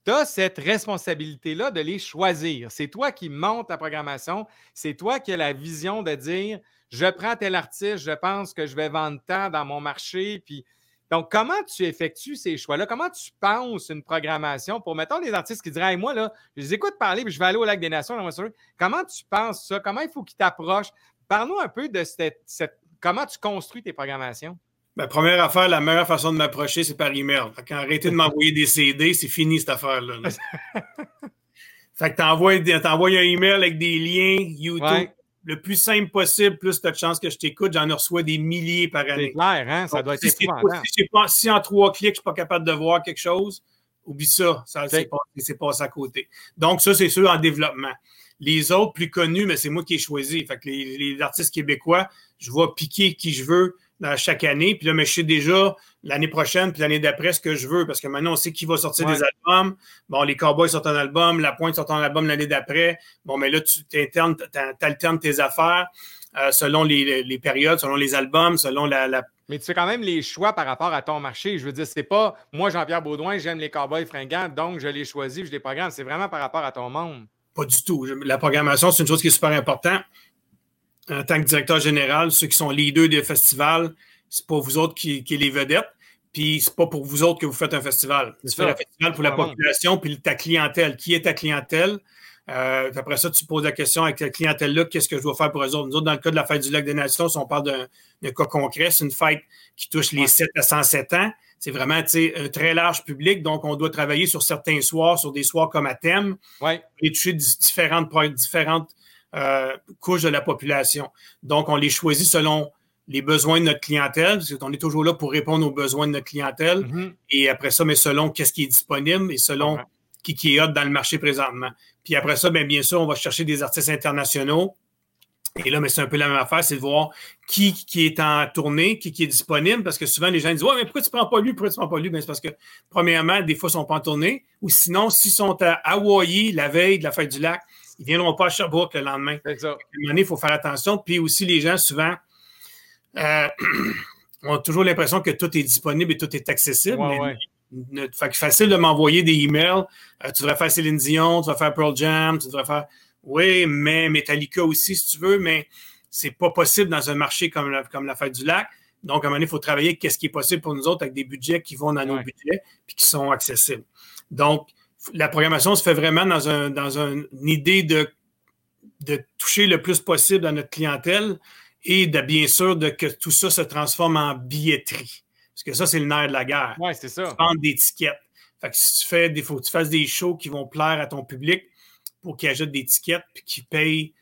tu as cette responsabilité-là de les choisir. C'est toi qui montes la programmation. C'est toi qui as la vision de dire je prends tel artiste, je pense que je vais vendre tant dans mon marché. Puis, donc, comment tu effectues ces choix-là? Comment tu penses une programmation pour, mettons, les artistes qui diraient moi, là, je les écoute parler, puis je vais aller au Lac des Nations. Comment tu penses ça? Comment il faut qu'ils t'approchent? Parle-nous un peu de cette, comment tu construis tes programmations. Ma première affaire, la meilleure façon de m'approcher, c'est par email. Fait qu'arrêter de m'envoyer des CD, c'est fini cette affaire-là. fait que t'envoies, un email avec des liens YouTube. Le plus simple possible, plus tu as de chances que je t'écoute. J'en reçois des milliers par année. C'est clair, hein? Ça doit être si, si, en trois clics, je ne suis pas capable de voir quelque chose, oublie ça. Ça c'est passé à côté. Donc, ça, c'est sûr en développement. Les autres plus connus, mais c'est moi qui ai choisi. Fait que les, les artistes québécois, je vais piquer qui je veux chaque année. Puis là, mais je sais déjà l'année prochaine puis l'année d'après ce que je veux parce que maintenant, on sait qui va sortir des albums. Bon, les Cowboys sortent un album, La Pointe sort un album l'année d'après. Bon, mais là, tu alternes tes affaires euh, selon les, périodes, selon les albums, selon la, Mais tu fais quand même les choix par rapport à ton marché. Je veux dire, c'est pas moi, Jean-Pierre Baudouin, j'aime les Cowboys fringants, donc je les choisis, je les programme. C'est vraiment par rapport à ton monde. Pas du tout. La programmation, c'est une chose qui est super importante en tant que directeur général, ceux qui sont leaders des festivals, c'est pas vous autres qui, qui les vedettes. Puis c'est pas pour vous autres que vous faites un festival. Tu fais un festival pour la population, puis ta clientèle. Qui est ta clientèle? Euh, après ça, tu poses la question avec ta clientèle-là, qu'est-ce que je dois faire pour eux autres? Nous autres, dans le cas de la fête du lac des Nations, si on parle d'un cas concret, c'est une fête qui touche les 7 à 107 ans. C'est vraiment un très large public, donc on doit travailler sur certains soirs, sur des soirs comme à thème, ouais. et toucher différentes, différentes euh, couches de la population. Donc, on les choisit selon les besoins de notre clientèle, parce qu'on est toujours là pour répondre aux besoins de notre clientèle. Mm-hmm. Et après ça, mais selon qu'est-ce qui est disponible et selon qui, qui est hot dans le marché présentement. Puis après ça, bien, bien sûr, on va chercher des artistes internationaux. Et là, mais c'est un peu la même affaire, c'est de voir qui, qui est en tournée, qui, qui est disponible, parce que souvent les gens disent Ouais, mais pourquoi tu ne prends pas lui, pourquoi tu ne prends pas lui? Ben, c'est parce que, premièrement, des fois, ils ne sont pas en tournée, ou sinon, s'ils sont à Hawaï la veille de la fête du lac, ils ne viendront pas à Sherbrooke le lendemain. Ça. il faut faire attention. Puis aussi, les gens, souvent, euh, ont toujours l'impression que tout est disponible et tout est accessible. Ouais, fait facile de m'envoyer des emails. Euh, tu devrais faire Céline Dion, tu devrais faire Pearl Jam, tu devrais faire. Oui, mais Metallica aussi, si tu veux, mais c'est pas possible dans un marché comme la, comme la Fête du Lac. Donc, à un moment donné, il faut travailler qu'est-ce qui est possible pour nous autres avec des budgets qui vont dans nos budgets et qui sont accessibles. Donc, la programmation se fait vraiment dans, un, dans une idée de, de toucher le plus possible à notre clientèle et de bien sûr de que tout ça se transforme en billetterie. Parce que ça, c'est le nerf de la guerre. Oui, c'est ça. Vendre des tickets. Fait que si tu fais des, faut que tu fasses des shows qui vont plaire à ton public pour qu'ils achètent des tickets puis qu'ils payent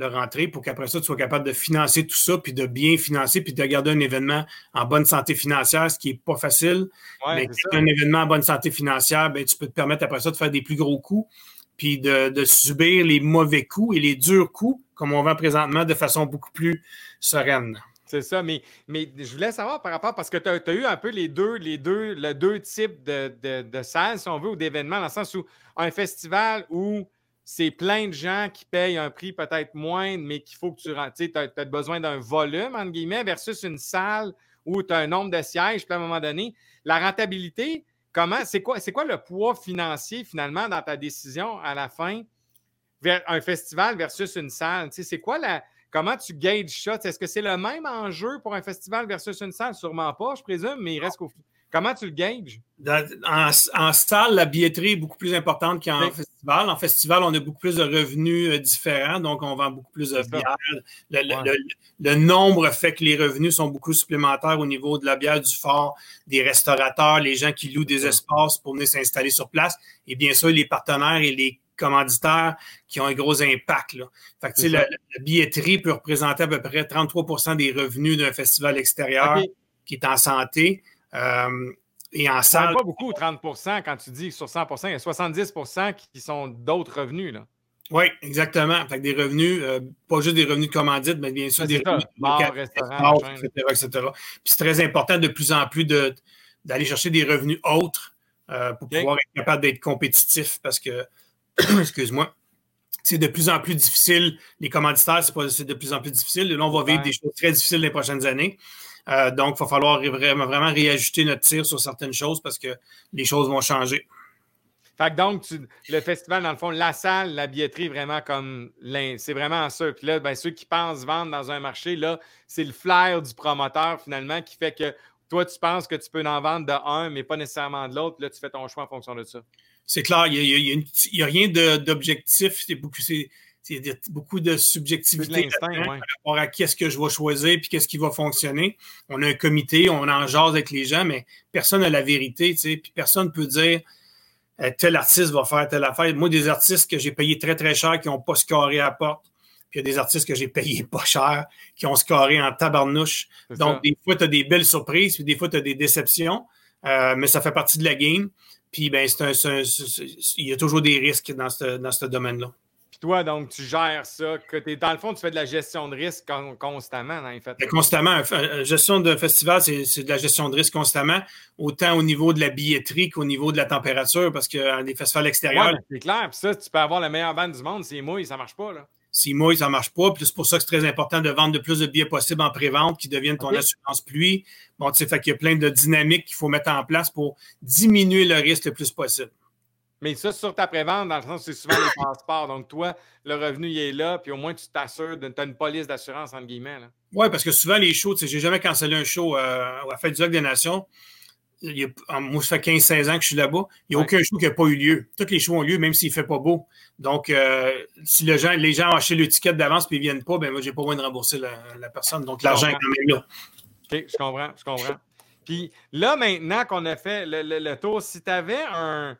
leur entrée pour qu'après ça, tu sois capable de financer tout ça, puis de bien financer, puis de garder un événement en bonne santé financière, ce qui n'est pas facile. mais si tu as un événement en bonne santé financière, ben, tu peux te permettre après ça de faire des plus gros coups, puis de, subir les mauvais coups et les durs coups, comme on vend présentement, de façon beaucoup plus sereine. C'est ça, mais, mais je voulais savoir par rapport, parce que tu as, eu un peu les deux, les deux, le deux types de, de, salles, si on veut, ou d'événements, dans le sens où un festival où c'est plein de gens qui payent un prix peut-être moindre, mais qu'il faut que tu rentres. Tu as, besoin d'un volume, entre guillemets, versus une salle où tu as un nombre de sièges, puis à un moment donné, la rentabilité, comment, c'est quoi, c'est quoi le poids financier finalement dans ta décision à la fin vers un festival versus une salle? c'est quoi la. Comment tu gages ça? Est-ce que c'est le même enjeu pour un festival versus une salle? Sûrement pas, je présume, mais il reste qu'au Comment tu le gages? en, salle, la billetterie est beaucoup plus importante qu'en festival. En festival, on a beaucoup plus de revenus euh, différents, donc on vend beaucoup plus de bière. Le, nombre fait que les revenus sont beaucoup supplémentaires au niveau de la bière, du fort, des restaurateurs, les gens qui louent des espaces pour venir s'installer sur place, et bien sûr les partenaires et les commanditaires qui ont un gros impact. Fait la, billetterie peut représenter à peu près 33% des revenus d'un festival extérieur qui est en santé. Euh, et en salle. pas beaucoup, 30% quand tu dis sur 100 il y a 70 qui sont d'autres revenus. Là. Oui, exactement. Fait des revenus, euh, pas juste des revenus de commandite, mais bien sûr des revenus de restaurants, etc., Puis c'est très important de plus en plus d'aller chercher des revenus autres euh, pour pouvoir être capable d'être compétitif parce que, excuse-moi, c'est de plus en plus difficile. Les commanditaires, c'est de plus en plus difficile. Là, on va vivre des choses très difficiles les prochaines années. Euh, donc, il va falloir vraiment, vraiment réajuster notre tir sur certaines choses parce que les choses vont changer. Fait que donc, le festival, dans le fond, la salle, la billetterie, vraiment comme c'est vraiment ça. Puis là, ben, ceux qui pensent vendre dans un marché, là, c'est le flair du promoteur finalement qui fait que toi, tu penses que tu peux en vendre de un, mais pas nécessairement de l'autre. Là, tu fais ton choix en fonction de ça. C'est clair, il n'y a, rien d'objectif. C'est beaucoup, il y a beaucoup de subjectivité par rapport à qu'est-ce que je vais choisir puis qu'est-ce qui va fonctionner. On a un comité, on en jase avec les gens, mais personne n'a la vérité, tu sais, puis personne ne peut dire euh, tel artiste va faire telle affaire. Moi, des artistes que j'ai payés très, très cher qui n'ont pas scoré à la porte, puis il y a des artistes que j'ai payés pas cher qui ont scoré en tabarnouche. Donc, des fois, tu as des belles surprises, puis des fois, tu as des déceptions, euh, mais ça fait partie de la game. Puis, ben, il y a toujours des risques dans ce domaine-là toi, donc, tu gères ça. Que dans le fond, tu fais de la gestion de risque constamment, en fait. Constamment. gestion de festival, c'est de la gestion de risque constamment, autant au niveau de la billetterie qu'au niveau de la température, parce que euh, les festivals extérieurs. c'est clair. Puis ça, tu peux avoir la meilleure bande du monde. C'est mouille, ça marche pas. Là. Si mouille, ça marche pas. Puis c'est pour ça que c'est très important de vendre le plus de billets possible en pré-vente qui deviennent ton assurance pluie. Bon, tu sais, fait qu'il y a plein de dynamiques qu'il faut mettre en place pour diminuer le risque le plus possible. Mais ça, sur ta prévente, dans le sens c'est souvent les passeports. Donc, toi, le revenu, il est là, puis au moins, tu t'assures de tu as une police d'assurance, entre guillemets. Oui, parce que souvent, les shows, tu sais, j'ai jamais cancellé un show euh, à la Fête du Lac des Nations. moi, ça fait 15-16 ans que je suis là-bas. Il n'y a aucun show qui n'a pas eu lieu. Tous les shows ont lieu, même s'il ne fait pas beau. Donc, euh, si les gens, les gens ont acheté l'étiquette d'avance et ils ne viennent pas, ben moi, j'ai pas besoin de rembourser la, personne. Donc, l'argent est quand même là. OK, je comprends, je comprends. Puis là, maintenant qu'on a fait le, le tour, si tu avais un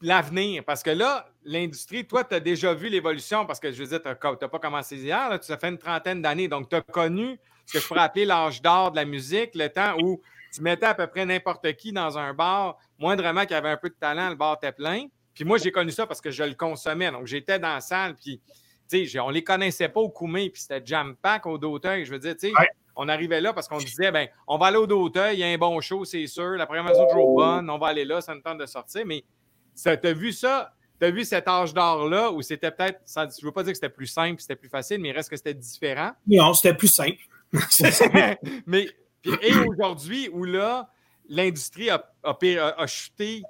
l'avenir. Parce que là, l'industrie, toi, tu as déjà vu l'évolution parce que je veux dire, tu n'as pas commencé hier, tu as fait une trentaine d'années. Donc, tu as connu ce que je pourrais appeler l'âge d'or de la musique, le temps où tu mettais à peu près n'importe qui dans un bar, moindrement qu'il avait un peu de talent, le bar était plein. Puis moi, j'ai connu ça parce que je le consommais. Donc, j'étais dans la salle, puis, on les connaissait pas au Koumé, puis c'était jam pack au Dauteuil. Je veux dire, tu sais, on arrivait là parce qu'on disait, ben, on va aller au Dauteuil, il y a un bon show, c'est sûr. La programmation est toujours bonne, on va aller là, ça nous tente de sortir. Mais tu as vu ça? Tu as vu cet âge d'or-là où c'était peut-être, je ne veux pas dire que c'était plus simple, c'était plus facile, mais il reste que c'était différent? Non, c'était plus simple. mais, et aujourd'hui, où là, l'industrie a, a, chuté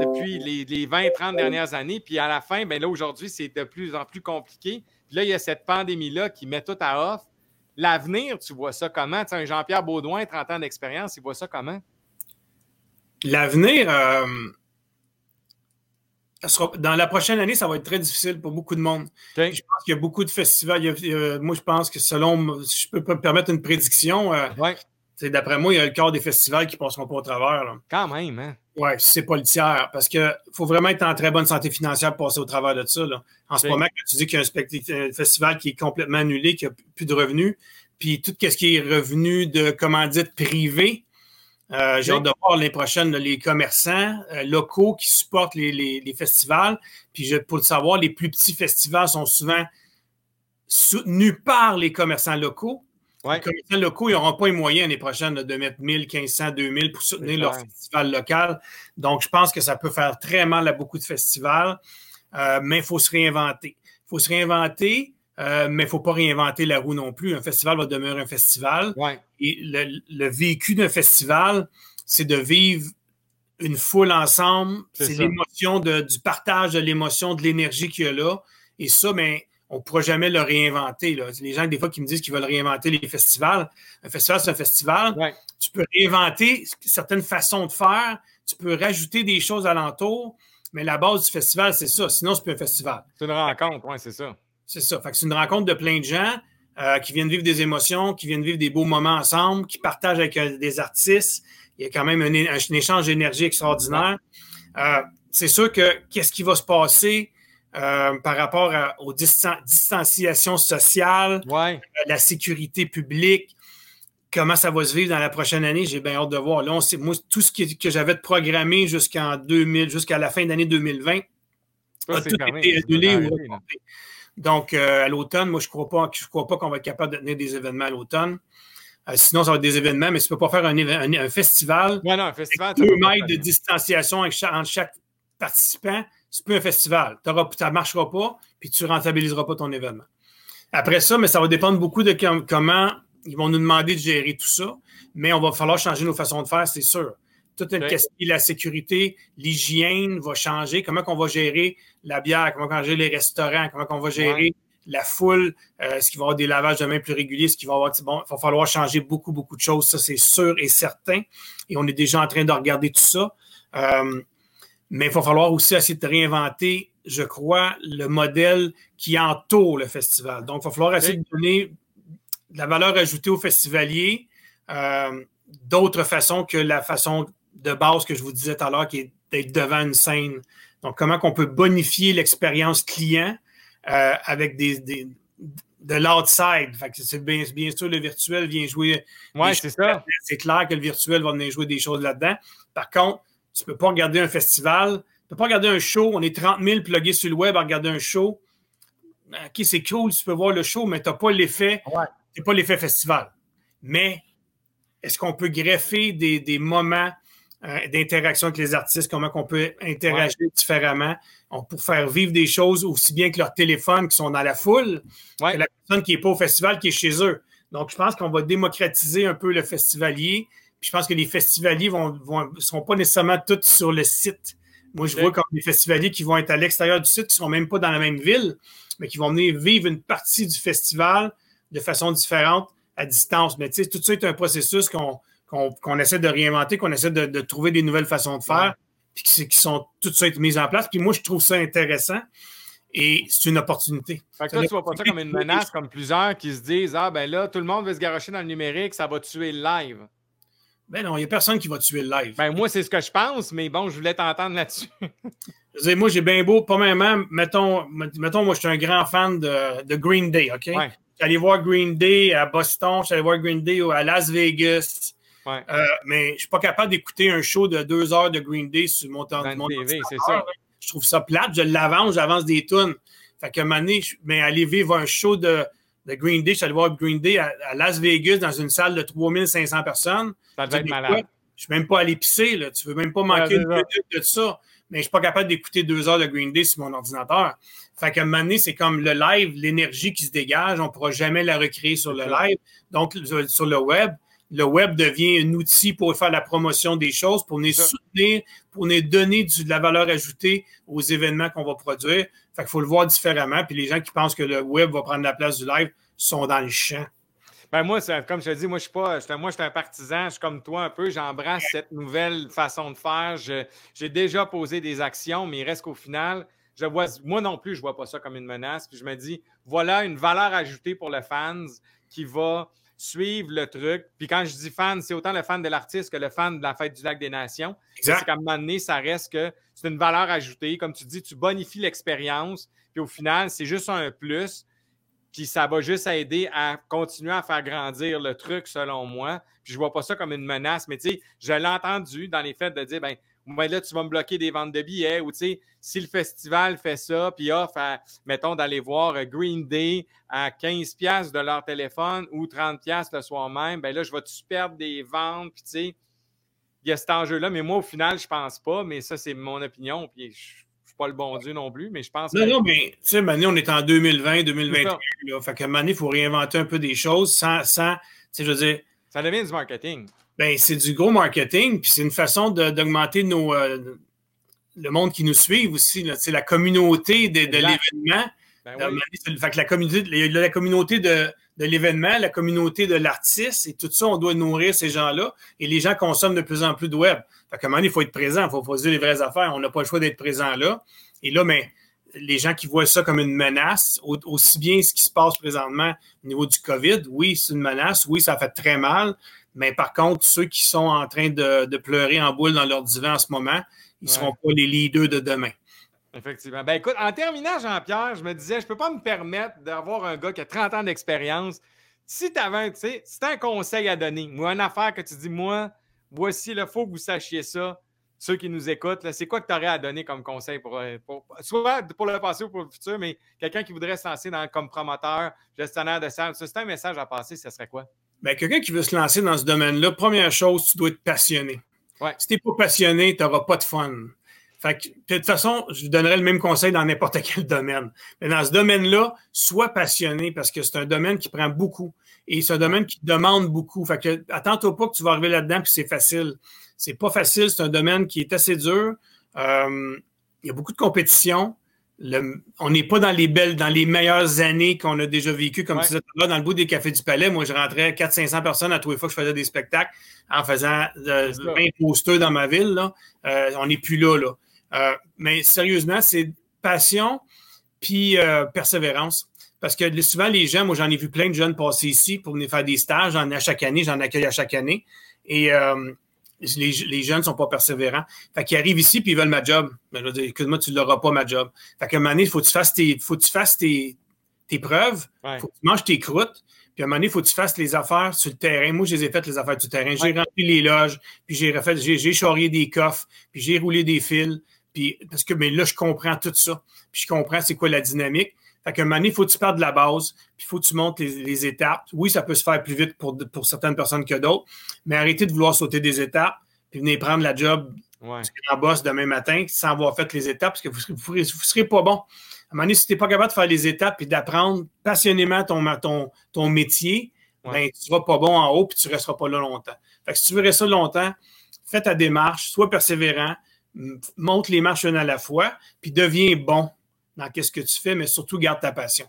depuis les, 20-30 dernières années, puis à la fin, ben là, aujourd'hui, c'est de plus en plus compliqué. Puis là, il y a cette pandémie-là qui met tout à off. L'avenir, tu vois ça comment? Tu sais, un Jean-Pierre Baudouin, 30 ans d'expérience, il voit ça comment? L'avenir, euh, dans la prochaine année, ça va être très difficile pour beaucoup de monde. Je pense qu'il y a beaucoup de festivals. moi, je pense que selon, si je peux me permettre une prédiction, euh, d'après moi, il y a le quart des festivals qui ne passeront pas au travers. Quand même, hein? Oui, c'est pas le tiers. Parce qu'il faut vraiment être en très bonne santé financière pour passer au travers de ça. En ce moment, quand tu dis qu'il y a un, festival qui est complètement annulé, qui n'a plus de revenus, puis tout ce qui est revenu de commandite privée, Euh, j'ai hâte de voir l'année prochaine les commerçants euh, locaux qui supportent les, festivals. Puis je, pour le savoir, les plus petits festivals sont souvent soutenus par les commerçants locaux. Les commerçants locaux, ils n'auront pas les moyens l'année prochaine de mettre 1000, 1500, 2000 pour soutenir leur festival local. Donc, je pense que ça peut faire très mal à beaucoup de festivals, euh, mais il faut se réinventer. Il faut se réinventer. Euh, mais il ne faut pas réinventer la roue non plus. Un festival va demeurer un festival. Et le, vécu d'un festival, c'est de vivre une foule ensemble. C'est l'émotion du partage de l'émotion, de l'énergie qu'il y a là. Et ça, ben, on ne pourra jamais le réinventer. Là. Les gens, des fois, qui me disent qu'ils veulent réinventer les festivals. Un festival, c'est un festival. Tu peux réinventer certaines façons de faire. Tu peux rajouter des choses alentour. Mais la base du festival, c'est ça. Sinon, c'est plus un festival. C'est une rencontre, oui, c'est ça. C'est ça. c'est une rencontre de plein de gens euh, qui viennent vivre des émotions, qui viennent vivre des beaux moments ensemble, qui partagent avec euh, des artistes. Il y a quand même un, échange d'énergie extraordinaire. Euh, c'est sûr que qu'est-ce qui va se passer? Par rapport aux distanciations sociales, la sécurité publique, comment ça va se vivre dans la prochaine année, j'ai bien hâte de voir. Là, on moi, tout ce que j'avais programmé jusqu'en 2000, jusqu'à la fin d'année 2020, a tout été annulé ou donc, euh, à l'automne, moi, je ne crois pas, crois pas qu'on va être capable de tenir des événements à l'automne. Euh, sinon, ça va être des événements, mais tu ne peux pas faire un, un, festival. Ouais, non, un festival. Avec deux mètres de distanciation entre chaque participant. C'est plus un festival. ça ne marchera pas, puis tu ne rentabiliseras pas ton événement. Après ça, mais ça va dépendre beaucoup de comment ils vont nous demander de gérer tout ça. Mais on va falloir changer nos façons de faire, c'est sûr toute une question la sécurité, l'hygiène va changer. Comment on va gérer la bière, comment on va gérer les restaurants, comment on va gérer la foule, euh, est-ce qu'il va y avoir des lavages de mains plus réguliers, est-ce qu'il va y avoir, bon, il va falloir changer beaucoup, beaucoup de choses, ça c'est sûr et certain. Et on est déjà en train de regarder tout ça. Euh, mais il va falloir aussi essayer de réinventer, je crois, le modèle qui entoure le festival. Donc, il va falloir essayer de donner de la valeur ajoutée aux festivaliers euh, d'autres façons que la façon de base que je vous disais tout à l'heure, qui est d'être devant une scène. Donc, comment on peut bonifier l'expérience client euh, avec des, de l'outside. C'est bien, bien, sûr, le virtuel vient jouer. Oui, c'est ça. C'est clair que le virtuel va venir jouer des choses là-dedans. Par contre, tu ne peux pas regarder un festival, tu ne peux pas regarder un show. On est 30 000 plugués sur le web à regarder un show. OK, c'est cool, tu peux voir le show, mais tu n'as pas l'effet. Ouais. pas l'effet festival. Mais est-ce qu'on peut greffer des, des moments euh, d'interaction avec les artistes, comment on peut interagir différemment? On, pour faire vivre des choses aussi bien que leur téléphone qui sont dans la foule, que la personne qui n'est pas au festival, qui est chez eux. Donc, je pense qu'on va démocratiser un peu le festivalier. Puis je pense que les festivaliers vont, vont seront pas nécessairement tous sur le site. Moi, je vois comme des festivaliers qui vont être à l'extérieur du site, qui ne sont même pas dans la même ville, mais qui vont venir vivre une partie du festival de façon différente à distance. Mais tu sais, tout ça est un processus qu'on essaie de réinventer, qu'on essaie de, trouver des nouvelles façons de faire, puis qui, sont tout de suite mises en place. Puis moi, je trouve ça intéressant et c'est une opportunité. Fait que toi, tu vois pas ça comme une menace, comme plusieurs qui se disent Ah, ben là, tout le monde veut se garocher dans le numérique, ça va tuer le live. Ben non, il n'y a personne qui va tuer le live. Ben moi, c'est ce que je pense, mais bon, je voulais t'entendre là-dessus. je moi, j'ai bien beau, pas même, mettons, mettons, moi, je suis un grand fan de, Green Day, OK? Ouais. J'allais voir Green Day à Boston, j'allais voir Green Day à Las Vegas. Euh, mais je ne suis pas capable d'écouter un show de deux heures de Green Day sur mon temps de mon TV, c'est ça. Je trouve ça plate. Je l'avance, j'avance des tunes. Fait moment donné, mais aller vivre un show de, de Green Day, je suis allé voir Green Day à, Las Vegas dans une salle de 3500 personnes. Ça devait être malade. je ne suis même pas allé pisser. Là. Tu ne veux même pas manquer une minute de ça. Mais je ne suis pas capable d'écouter deux heures de Green Day sur mon ordinateur. Fait qu'à un moment donné, c'est comme le live, l'énergie qui se dégage, on ne pourra jamais la recréer sur le live. Donc, sur le web, le web devient un outil pour faire la promotion des choses, pour nous soutenir, pour nous donner de la valeur ajoutée aux événements qu'on va produire. Fait qu'il faut le voir différemment. Puis les gens qui pensent que le web va prendre la place du live sont dans le champ. Ben moi, comme je te dis, moi, je suis pas. moi, je suis un partisan, je suis comme toi un peu. J'embrasse cette nouvelle façon de faire. J'ai déjà posé des actions, mais il reste qu'au final, je vois, moi non plus, je ne vois pas ça comme une menace. Puis je me dis, voilà une valeur ajoutée pour le fans qui va suivre le truc. Puis quand je dis fan, c'est autant le fan de l'artiste que le fan de la fête du lac des nations. C'est qu'à un moment donné, ça reste que c'est une valeur ajoutée. Comme tu dis, tu bonifies l'expérience. Puis au final, c'est juste un plus. Puis ça va juste aider à continuer à faire grandir le truc, selon moi. Puis je vois pas ça comme une menace, mais tu sais, je l'ai entendu dans les faits de dire, ben, là, tu vas me bloquer des ventes de billets, ou tu sais, si le festival fait ça, puis offre, mettons, d'aller voir Green Day à 15$ de leur téléphone ou 30$ le soir même, ben là, je vais-tu perdre des ventes, puis tu sais, il y a cet enjeu-là, mais moi, au final, je pense pas, mais ça, c'est mon opinion, puis je pas le bon Dieu non plus, mais je pense non, que. Non, mais tu sais, Mané, on est en 2020, 2021. Là, fait qu'à un il faut réinventer un peu des choses sans. sans tu sais, je veux dire. Ça devient du marketing. Ben, c'est du gros marketing, puis c'est une façon d'augmenter nos. Euh, le monde qui nous suit aussi. C'est la communauté de, de l'événement. Ben oui. Fait que la communauté, la communauté de, de l'événement, la communauté de l'artiste, et tout ça, on doit nourrir ces gens-là. Et les gens consomment de plus en plus de web. Fait qu'à un moment il faut être présent, il faut, faut, dire les vraies affaires. On n'a pas le choix d'être présent là. Et là, mais les gens qui voient ça comme une menace, aussi bien ce qui se passe présentement au niveau du COVID, oui, c'est une menace, oui, ça fait très mal. Mais par contre, ceux qui sont en train de, pleurer en boule dans leur divan en ce moment, ils ne seront pas les leaders de demain. Effectivement. Ben écoute, en terminant, Jean-Pierre, je me disais, je ne peux pas me permettre d'avoir un gars qui a 30 ans d'expérience. Si tu avais, tu sais, si as un conseil à donner, ou une affaire que tu dis, moi, voici, il faut que vous sachiez ça, ceux qui nous écoutent, c'est quoi que tu aurais à donner comme conseil pour, euh, pour, soit pour le passé ou pour le futur, mais quelqu'un qui voudrait se lancer dans, comme promoteur, gestionnaire de salle, c'est un message à passer, ce serait quoi? Ben, quelqu'un qui veut se lancer dans ce domaine-là, première chose, tu dois être passionné. Si tu n'es pas passionné, tu n'auras pas de fun. Fait que, de toute façon, je vous donnerais le même conseil dans n'importe quel domaine. Mais dans ce domaine-là, sois passionné parce que c'est un domaine qui prend beaucoup et c'est un domaine qui demande beaucoup. Fait que, attends-toi pas que tu vas arriver là-dedans puis c'est facile. C'est pas facile, c'est un domaine qui est assez dur. Euh, il y a beaucoup de compétition. On n'est pas dans les belles, dans les meilleures années qu'on a déjà vécues, comme tu disais là, dans le bout des cafés du palais. Moi, je rentrais 400-500 personnes à tous les fois que je faisais des spectacles en faisant 20 euh, posters dans ma ville. Là. Euh, on n'est plus là. là. Euh, mais sérieusement, c'est passion puis euh, persévérance. Parce que souvent, les gens, moi, j'en ai vu plein de jeunes passer ici pour venir faire des stages. J'en ai à chaque année, j'en accueille à chaque année. Et les, jeunes ne sont pas persévérants. Fait qu'ils arrivent ici puis ils veulent ma job. Mais je veux dire, écoute-moi, tu ne l'auras pas, ma job. Fait qu'à un moment donné, il faut que tu fasses tes, faut que tu fasses tes, tes preuves. Il faut que tu manges tes croûtes. Puis à un moment donné, il faut que tu fasses les affaires sur le terrain. Moi, je les ai faites, les affaires du terrain. J'ai rempli les loges, puis j'ai refait, j'ai charrié des coffres, puis j'ai roulé des fils, parce que mais là, je comprends tout ça. Puis je comprends c'est quoi la dynamique. Fait qu'à un moment donné, il faut que tu partes de la base, puis il faut que tu montes les, étapes. Oui, ça peut se faire plus vite pour, pour certaines personnes que d'autres, mais arrêtez de vouloir sauter des étapes, puis venez prendre la job ouais. en boss demain matin sans avoir fait les étapes, parce que vous ne serez, pas bon. À un moment donné, si tu n'es pas capable de faire les étapes et d'apprendre passionnément ton, ton, ton métier, ben, tu ne seras pas bon en haut, puis tu ne resteras pas là longtemps. Fait que si tu veux rester là longtemps, fais ta démarche, sois persévérant, monte les marches une à la fois, puis deviens bon dans ce que tu fais, mais surtout garde ta passion.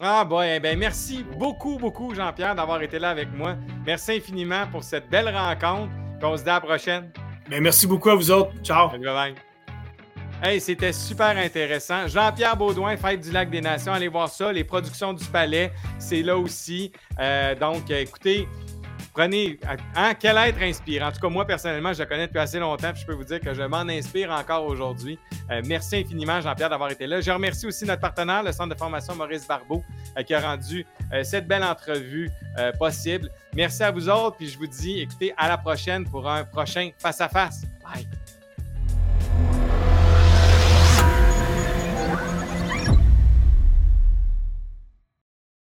Ah bon, eh ben merci beaucoup, beaucoup, Jean-Pierre, d'avoir été là avec moi. Merci infiniment pour cette belle rencontre. on se dit à la prochaine. Ben, merci beaucoup à vous autres. Ciao. Hey, c'était super intéressant. Jean-Pierre Baudouin, Fête du Lac des Nations, allez voir ça. Les productions du Palais, c'est là aussi. Euh, donc, écoutez, prenez hein, quel être inspire. En tout cas, moi, personnellement, je le connais depuis assez longtemps, puis je peux vous dire que je m'en inspire encore aujourd'hui. Euh, merci infiniment, Jean-Pierre, d'avoir été là. Je remercie aussi notre partenaire, le Centre de formation Maurice Barbeau, euh, qui a rendu euh, cette belle entrevue possible. Merci à vous autres, puis je vous dis, écoutez, à la prochaine pour un prochain face-à-face.